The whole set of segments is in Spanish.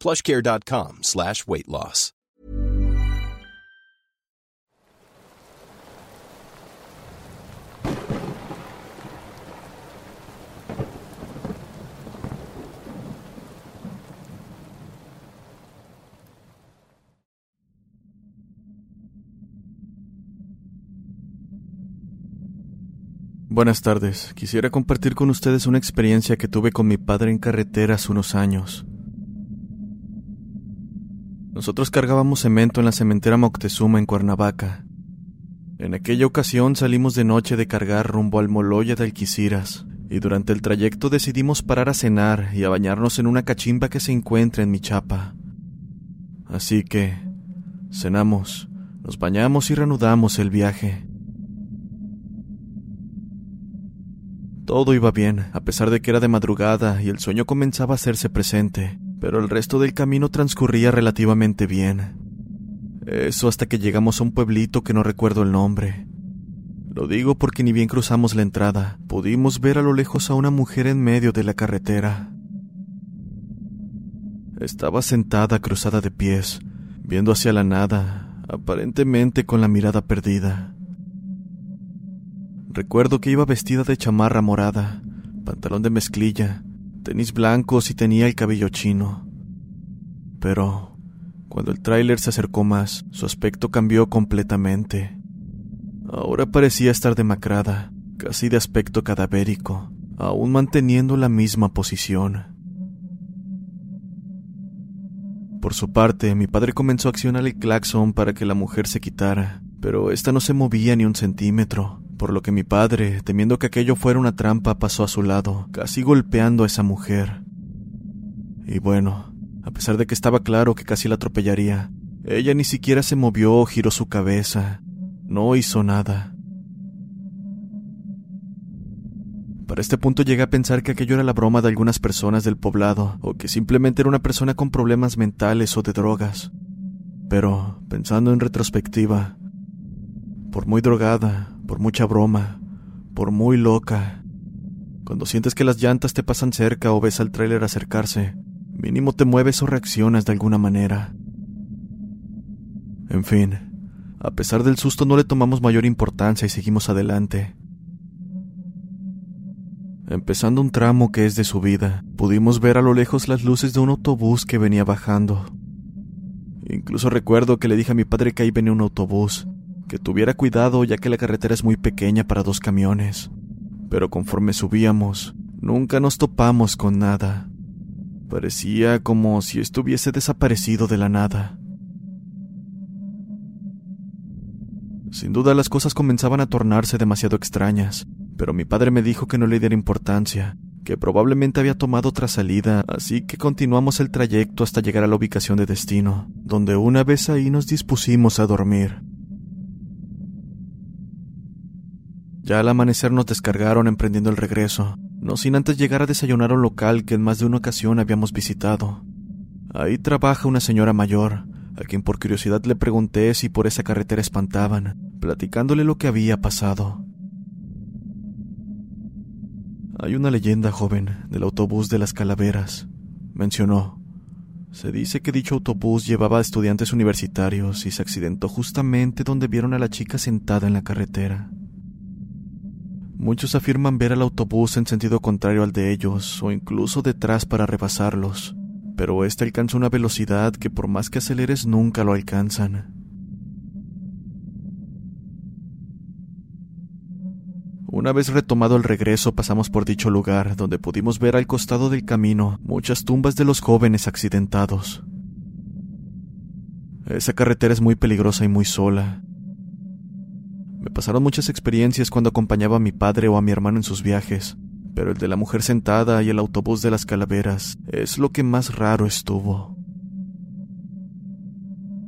plushcare.com slash weight loss. Buenas tardes. Quisiera compartir con ustedes una experiencia que tuve con mi padre en carretera hace unos años. Nosotros cargábamos cemento en la cementera Moctezuma en Cuernavaca. En aquella ocasión salimos de noche de cargar rumbo al Moloya de Alquiciras, y durante el trayecto decidimos parar a cenar y a bañarnos en una cachimba que se encuentra en Michapa. Así que cenamos, nos bañamos y reanudamos el viaje. Todo iba bien, a pesar de que era de madrugada y el sueño comenzaba a hacerse presente, pero el resto del camino transcurría relativamente bien. Eso hasta que llegamos a un pueblito que no recuerdo el nombre. Lo digo porque ni bien cruzamos la entrada, pudimos ver a lo lejos a una mujer en medio de la carretera. Estaba sentada cruzada de pies, viendo hacia la nada, aparentemente con la mirada perdida. Recuerdo que iba vestida de chamarra morada, pantalón de mezclilla, tenis blancos y tenía el cabello chino. Pero cuando el tráiler se acercó más, su aspecto cambió completamente. Ahora parecía estar demacrada, casi de aspecto cadavérico, aún manteniendo la misma posición. Por su parte, mi padre comenzó a accionar el claxon para que la mujer se quitara, pero ésta no se movía ni un centímetro, por lo que mi padre, temiendo que aquello fuera una trampa, pasó a su lado, casi golpeando a esa mujer. Y bueno, a pesar de que estaba claro que casi la atropellaría, ella ni siquiera se movió o giró su cabeza, no hizo nada. Para este punto llegué a pensar que aquello era la broma de algunas personas del poblado, o que simplemente era una persona con problemas mentales o de drogas. Pero, pensando en retrospectiva, por muy drogada, por mucha broma, por muy loca, cuando sientes que las llantas te pasan cerca o ves al tráiler acercarse, mínimo te mueves o reaccionas de alguna manera. En fin, a pesar del susto no le tomamos mayor importancia y seguimos adelante. Empezando un tramo que es de subida, pudimos ver a lo lejos las luces de un autobús que venía bajando. Incluso recuerdo que le dije a mi padre que ahí venía un autobús, que tuviera cuidado ya que la carretera es muy pequeña para dos camiones. Pero conforme subíamos, nunca nos topamos con nada. Parecía como si estuviese desaparecido de la nada. Sin duda las cosas comenzaban a tornarse demasiado extrañas, pero mi padre me dijo que no le diera importancia, que probablemente había tomado otra salida, así que continuamos el trayecto hasta llegar a la ubicación de destino, donde una vez ahí nos dispusimos a dormir. Ya al amanecer nos descargaron emprendiendo el regreso, no sin antes llegar a desayunar a un local que en más de una ocasión habíamos visitado. Ahí trabaja una señora mayor, a quien por curiosidad le pregunté si por esa carretera espantaban, platicándole lo que había pasado. Hay una leyenda, joven, del autobús de las calaveras, mencionó. Se dice que dicho autobús llevaba a estudiantes universitarios y se accidentó justamente donde vieron a la chica sentada en la carretera. Muchos afirman ver al autobús en sentido contrario al de ellos o incluso detrás para rebasarlos, pero este alcanza una velocidad que por más que aceleres nunca lo alcanzan. Una vez retomado el regreso pasamos por dicho lugar, donde pudimos ver al costado del camino muchas tumbas de los jóvenes accidentados. Esa carretera es muy peligrosa y muy sola. Me pasaron muchas experiencias cuando acompañaba a mi padre o a mi hermano en sus viajes, pero el de la mujer sentada y el autobús de las calaveras es lo que más raro estuvo.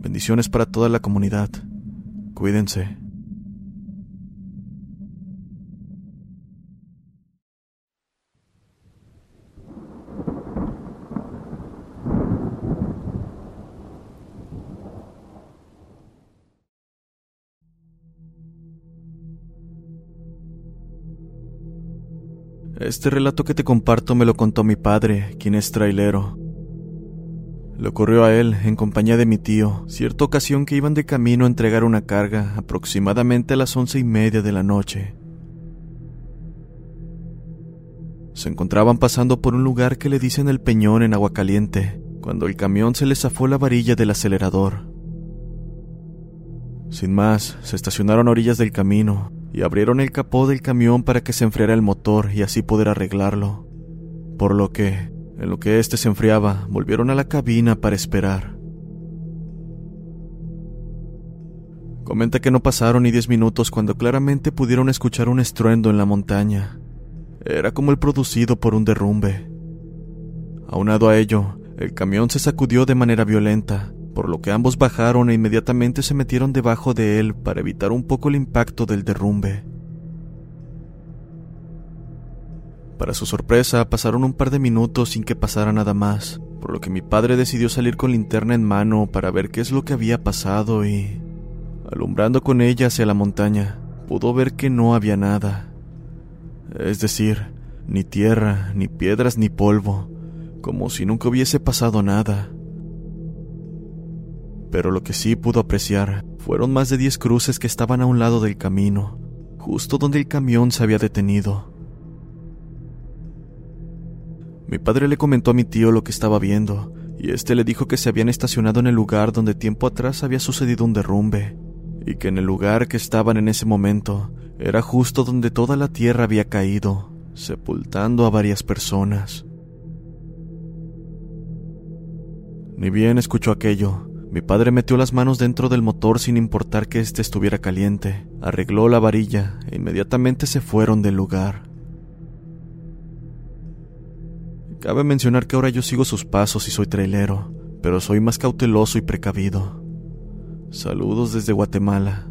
Bendiciones para toda la comunidad. Cuídense. Este relato que te comparto me lo contó mi padre, quien es trailero. Le ocurrió a él, en compañía de mi tío, cierta ocasión que iban de camino a entregar una carga, aproximadamente a las once y media de la noche. Se encontraban pasando por un lugar que le dicen el Peñón en agua caliente, cuando el camión se les zafó la varilla del acelerador. Sin más, se estacionaron a orillas del camino, y abrieron el capó del camión para que se enfriara el motor y así poder arreglarlo. Por lo que, en lo que éste se enfriaba, volvieron a la cabina para esperar. Comenta que no pasaron ni diez minutos cuando claramente pudieron escuchar un estruendo en la montaña. Era como el producido por un derrumbe. Aunado a ello, el camión se sacudió de manera violenta, por lo que ambos bajaron e inmediatamente se metieron debajo de él para evitar un poco el impacto del derrumbe. Para su sorpresa, pasaron un par de minutos sin que pasara nada más, por lo que mi padre decidió salir con linterna en mano para ver qué es lo que había pasado y, alumbrando con ella hacia la montaña, pudo ver que no había nada. Es decir, ni tierra, ni piedras, ni polvo, como si nunca hubiese pasado nada pero lo que sí pudo apreciar fueron más de diez cruces que estaban a un lado del camino, justo donde el camión se había detenido. Mi padre le comentó a mi tío lo que estaba viendo, y este le dijo que se habían estacionado en el lugar donde tiempo atrás había sucedido un derrumbe, y que en el lugar que estaban en ese momento era justo donde toda la tierra había caído, sepultando a varias personas. Ni bien escuchó aquello, mi padre metió las manos dentro del motor sin importar que éste estuviera caliente, arregló la varilla e inmediatamente se fueron del lugar. Cabe mencionar que ahora yo sigo sus pasos y soy trailero, pero soy más cauteloso y precavido. Saludos desde Guatemala.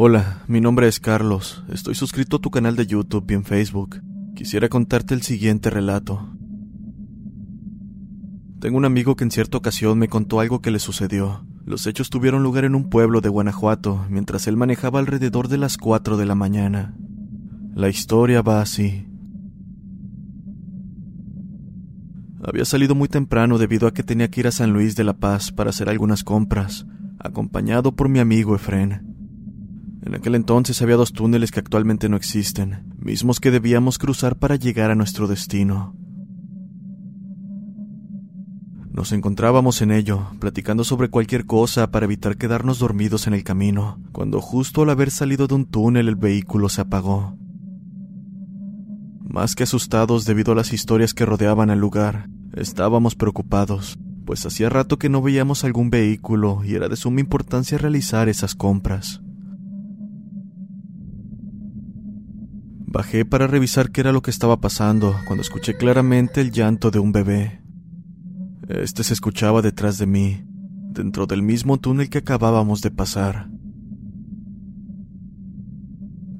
Hola, mi nombre es Carlos. Estoy suscrito a tu canal de YouTube y en Facebook. Quisiera contarte el siguiente relato. Tengo un amigo que en cierta ocasión me contó algo que le sucedió. Los hechos tuvieron lugar en un pueblo de Guanajuato, mientras él manejaba alrededor de las 4 de la mañana. La historia va así. Había salido muy temprano debido a que tenía que ir a San Luis de la Paz para hacer algunas compras, acompañado por mi amigo Efren. En aquel entonces había dos túneles que actualmente no existen, mismos que debíamos cruzar para llegar a nuestro destino. Nos encontrábamos en ello, platicando sobre cualquier cosa para evitar quedarnos dormidos en el camino, cuando justo al haber salido de un túnel el vehículo se apagó. Más que asustados debido a las historias que rodeaban el lugar, estábamos preocupados, pues hacía rato que no veíamos algún vehículo y era de suma importancia realizar esas compras. Bajé para revisar qué era lo que estaba pasando cuando escuché claramente el llanto de un bebé. Este se escuchaba detrás de mí, dentro del mismo túnel que acabábamos de pasar.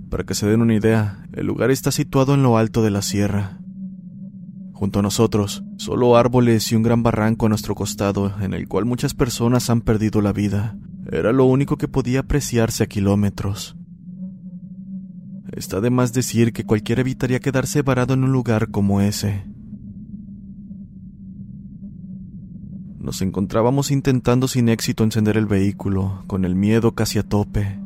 Para que se den una idea, el lugar está situado en lo alto de la sierra. Junto a nosotros, solo árboles y un gran barranco a nuestro costado, en el cual muchas personas han perdido la vida. Era lo único que podía apreciarse a kilómetros. Está de más decir que cualquiera evitaría quedarse varado en un lugar como ese. Nos encontrábamos intentando sin éxito encender el vehículo, con el miedo casi a tope.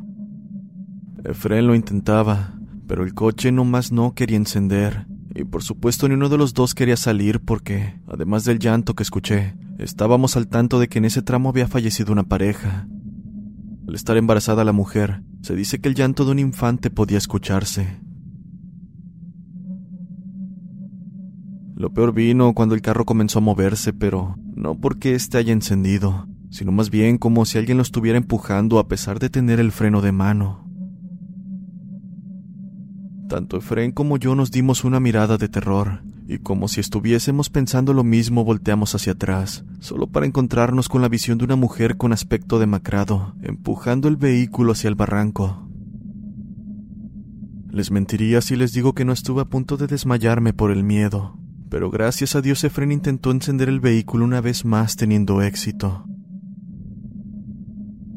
Efren lo intentaba, pero el coche nomás no quería encender, y por supuesto ni uno de los dos quería salir porque, además del llanto que escuché, estábamos al tanto de que en ese tramo había fallecido una pareja. Al estar embarazada la mujer, se dice que el llanto de un infante podía escucharse. Lo peor vino cuando el carro comenzó a moverse, pero no porque éste haya encendido, sino más bien como si alguien lo estuviera empujando a pesar de tener el freno de mano. Tanto Efren como yo nos dimos una mirada de terror, y como si estuviésemos pensando lo mismo volteamos hacia atrás, solo para encontrarnos con la visión de una mujer con aspecto demacrado, empujando el vehículo hacia el barranco. Les mentiría si les digo que no estuve a punto de desmayarme por el miedo, pero gracias a Dios Efren intentó encender el vehículo una vez más teniendo éxito.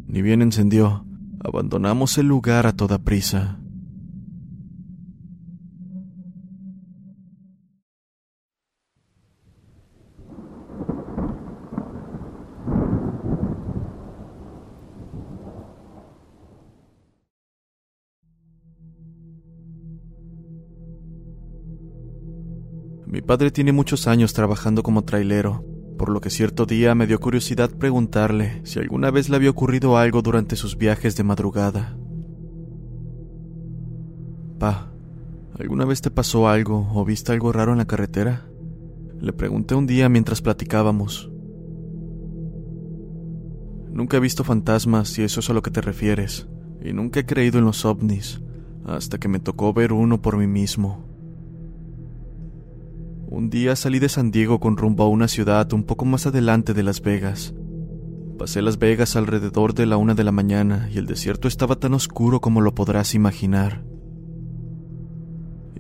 Ni bien encendió, abandonamos el lugar a toda prisa. Padre tiene muchos años trabajando como trailero, por lo que cierto día me dio curiosidad preguntarle si alguna vez le había ocurrido algo durante sus viajes de madrugada. Pa, ¿alguna vez te pasó algo o viste algo raro en la carretera? Le pregunté un día mientras platicábamos. Nunca he visto fantasmas si eso es a lo que te refieres, y nunca he creído en los ovnis, hasta que me tocó ver uno por mí mismo. Un día salí de San Diego con rumbo a una ciudad un poco más adelante de Las Vegas. Pasé Las Vegas alrededor de la una de la mañana y el desierto estaba tan oscuro como lo podrás imaginar.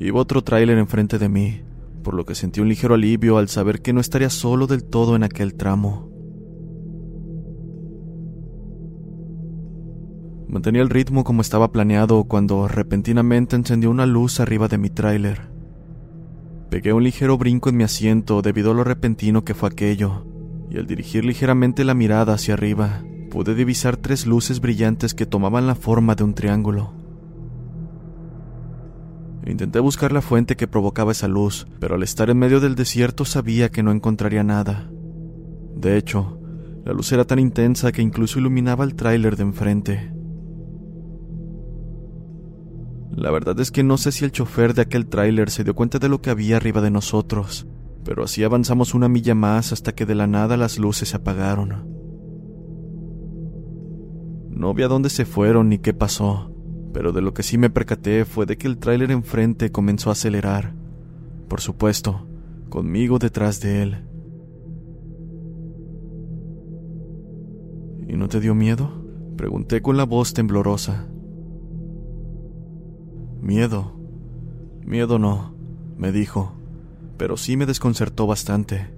Iba otro tráiler enfrente de mí, por lo que sentí un ligero alivio al saber que no estaría solo del todo en aquel tramo. Mantenía el ritmo como estaba planeado cuando repentinamente encendió una luz arriba de mi tráiler. Pegué un ligero brinco en mi asiento debido a lo repentino que fue aquello, y al dirigir ligeramente la mirada hacia arriba, pude divisar tres luces brillantes que tomaban la forma de un triángulo. Intenté buscar la fuente que provocaba esa luz, pero al estar en medio del desierto sabía que no encontraría nada. De hecho, la luz era tan intensa que incluso iluminaba el tráiler de enfrente. La verdad es que no sé si el chofer de aquel tráiler se dio cuenta de lo que había arriba de nosotros, pero así avanzamos una milla más hasta que de la nada las luces se apagaron. No vi a dónde se fueron ni qué pasó, pero de lo que sí me percaté fue de que el tráiler enfrente comenzó a acelerar. Por supuesto, conmigo detrás de él. ¿Y no te dio miedo? Pregunté con la voz temblorosa. Miedo. Miedo no, me dijo, pero sí me desconcertó bastante.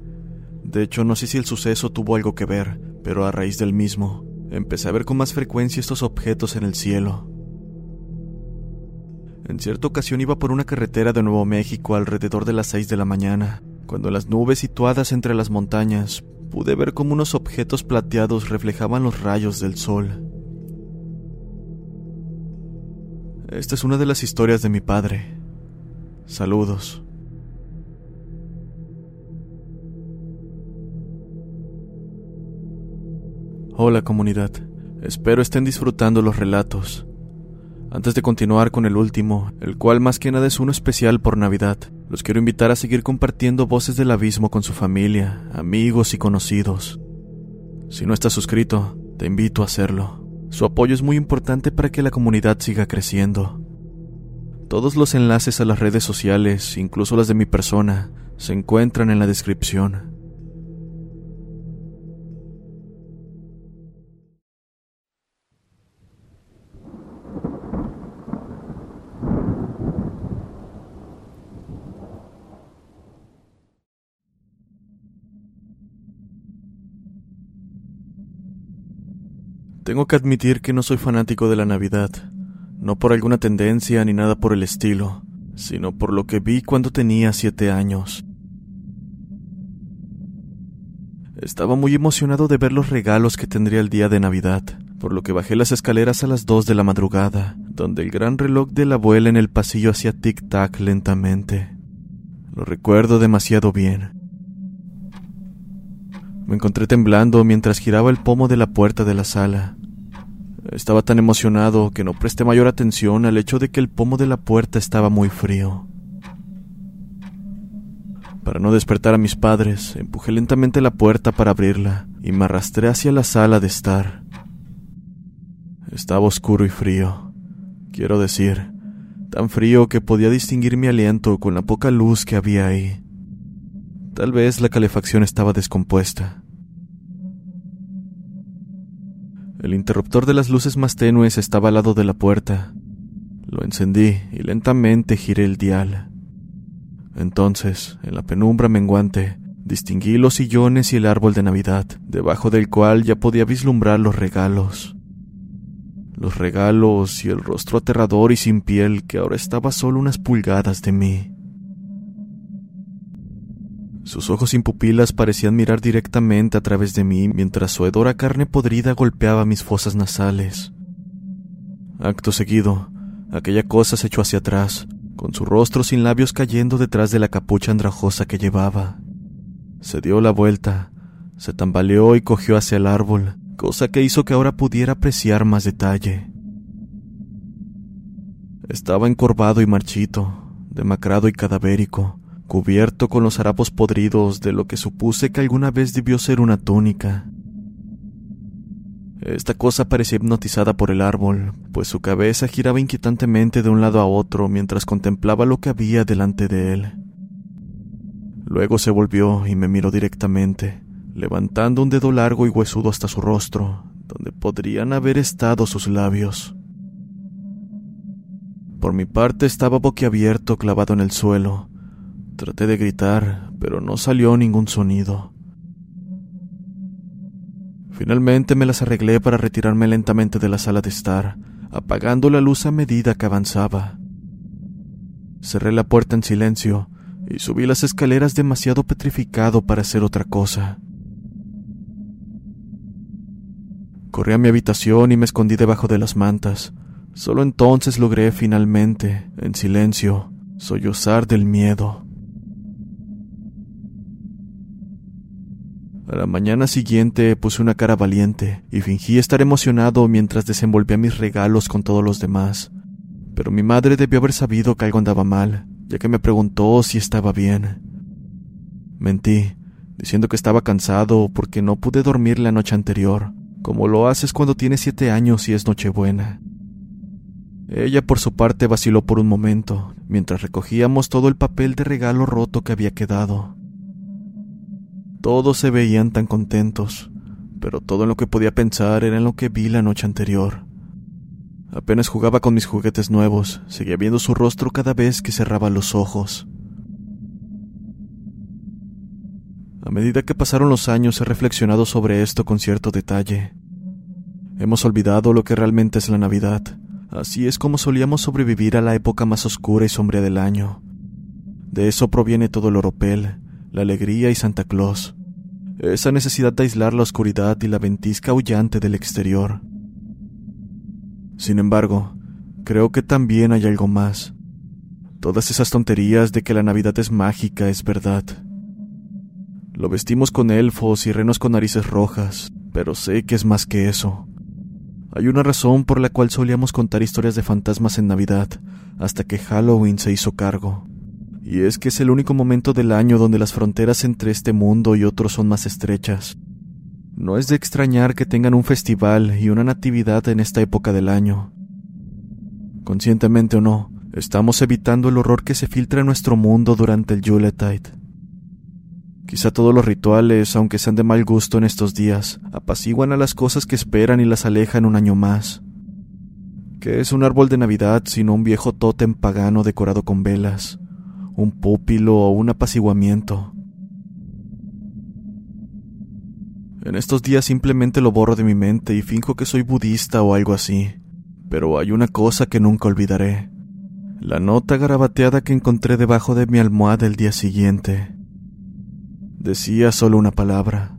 De hecho, no sé si el suceso tuvo algo que ver, pero a raíz del mismo, empecé a ver con más frecuencia estos objetos en el cielo. En cierta ocasión iba por una carretera de Nuevo México alrededor de las seis de la mañana, cuando las nubes situadas entre las montañas pude ver como unos objetos plateados reflejaban los rayos del sol. Esta es una de las historias de mi padre. Saludos. Hola comunidad, espero estén disfrutando los relatos. Antes de continuar con el último, el cual más que nada es uno especial por Navidad, Los quiero invitar a seguir compartiendo voces del abismo con su familia, amigos y conocidos. Si no estás suscrito, te invito a hacerlo. Su apoyo es muy importante para que la comunidad siga creciendo. Todos los enlaces a las redes sociales, incluso las de mi persona, se encuentran en la descripción. Tengo que admitir que no soy fanático de la Navidad, no por alguna tendencia ni nada por el estilo, sino por lo que vi cuando tenía siete años. Estaba muy emocionado de ver los regalos que tendría el día de Navidad, por lo que bajé las escaleras a las dos de la madrugada, donde el gran reloj de la abuela en el pasillo hacía tic-tac lentamente. Lo recuerdo demasiado bien. Me encontré temblando mientras giraba el pomo de la puerta de la sala. Estaba tan emocionado que no presté mayor atención al hecho de que el pomo de la puerta estaba muy frío. Para no despertar a mis padres, empujé lentamente la puerta para abrirla y me arrastré hacia la sala de estar. Estaba oscuro y frío. Quiero decir, tan frío que podía distinguir mi aliento con la poca luz que había ahí. Tal vez la calefacción estaba descompuesta. El interruptor de las luces más tenues estaba al lado de la puerta. Lo encendí y lentamente giré el dial. Entonces, en la penumbra menguante, distinguí los sillones y el árbol de Navidad, debajo del cual ya podía vislumbrar los regalos. Los regalos y el rostro aterrador y sin piel que ahora estaba solo unas pulgadas de mí. Sus ojos sin pupilas parecían mirar directamente a través de mí mientras su hedora carne podrida golpeaba mis fosas nasales. Acto seguido, aquella cosa se echó hacia atrás, con su rostro sin labios cayendo detrás de la capucha andrajosa que llevaba. Se dio la vuelta, se tambaleó y cogió hacia el árbol, cosa que hizo que ahora pudiera apreciar más detalle. Estaba encorvado y marchito, demacrado y cadavérico, cubierto con los harapos podridos de lo que supuse que alguna vez debió ser una túnica. Esta cosa parecía hipnotizada por el árbol, pues su cabeza giraba inquietantemente de un lado a otro mientras contemplaba lo que había delante de él. Luego se volvió y me miró directamente, levantando un dedo largo y huesudo hasta su rostro, donde podrían haber estado sus labios. Por mi parte estaba boquiabierto clavado en el suelo, Traté de gritar, pero no salió ningún sonido. Finalmente me las arreglé para retirarme lentamente de la sala de estar, apagando la luz a medida que avanzaba. Cerré la puerta en silencio y subí las escaleras demasiado petrificado para hacer otra cosa. Corrí a mi habitación y me escondí debajo de las mantas. Solo entonces logré finalmente, en silencio, sollozar del miedo. A la mañana siguiente puse una cara valiente y fingí estar emocionado mientras desenvolvía mis regalos con todos los demás. Pero mi madre debió haber sabido que algo andaba mal, ya que me preguntó si estaba bien. Mentí, diciendo que estaba cansado porque no pude dormir la noche anterior, como lo haces cuando tienes siete años y es Nochebuena. Ella por su parte vaciló por un momento, mientras recogíamos todo el papel de regalo roto que había quedado. Todos se veían tan contentos, pero todo en lo que podía pensar era en lo que vi la noche anterior. Apenas jugaba con mis juguetes nuevos, seguía viendo su rostro cada vez que cerraba los ojos. A medida que pasaron los años he reflexionado sobre esto con cierto detalle. Hemos olvidado lo que realmente es la Navidad. Así es como solíamos sobrevivir a la época más oscura y sombría del año. De eso proviene todo el oropel, la alegría y Santa Claus, esa necesidad de aislar la oscuridad y la ventisca aullante del exterior. Sin embargo, creo que también hay algo más. Todas esas tonterías de que la Navidad es mágica es verdad. Lo vestimos con elfos y renos con narices rojas, pero sé que es más que eso. Hay una razón por la cual solíamos contar historias de fantasmas en Navidad, hasta que Halloween se hizo cargo Y es que es el único momento del año donde las fronteras entre este mundo y otros son más estrechas. No es de extrañar que tengan un festival y una natividad en esta época del año. Conscientemente o no, estamos evitando el horror que se filtra en nuestro mundo durante el Yuletide. Quizá todos los rituales, aunque sean de mal gusto en estos días, apaciguan a las cosas que esperan y las alejan un año más. ¿Qué es un árbol de Navidad sino un viejo tótem pagano decorado con velas, un púpilo o un apaciguamiento? En estos días simplemente lo borro de mi mente y finjo que soy budista o algo así. Pero hay una cosa que nunca olvidaré. La nota garabateada que encontré debajo de mi almohada el día siguiente. Decía solo una palabra.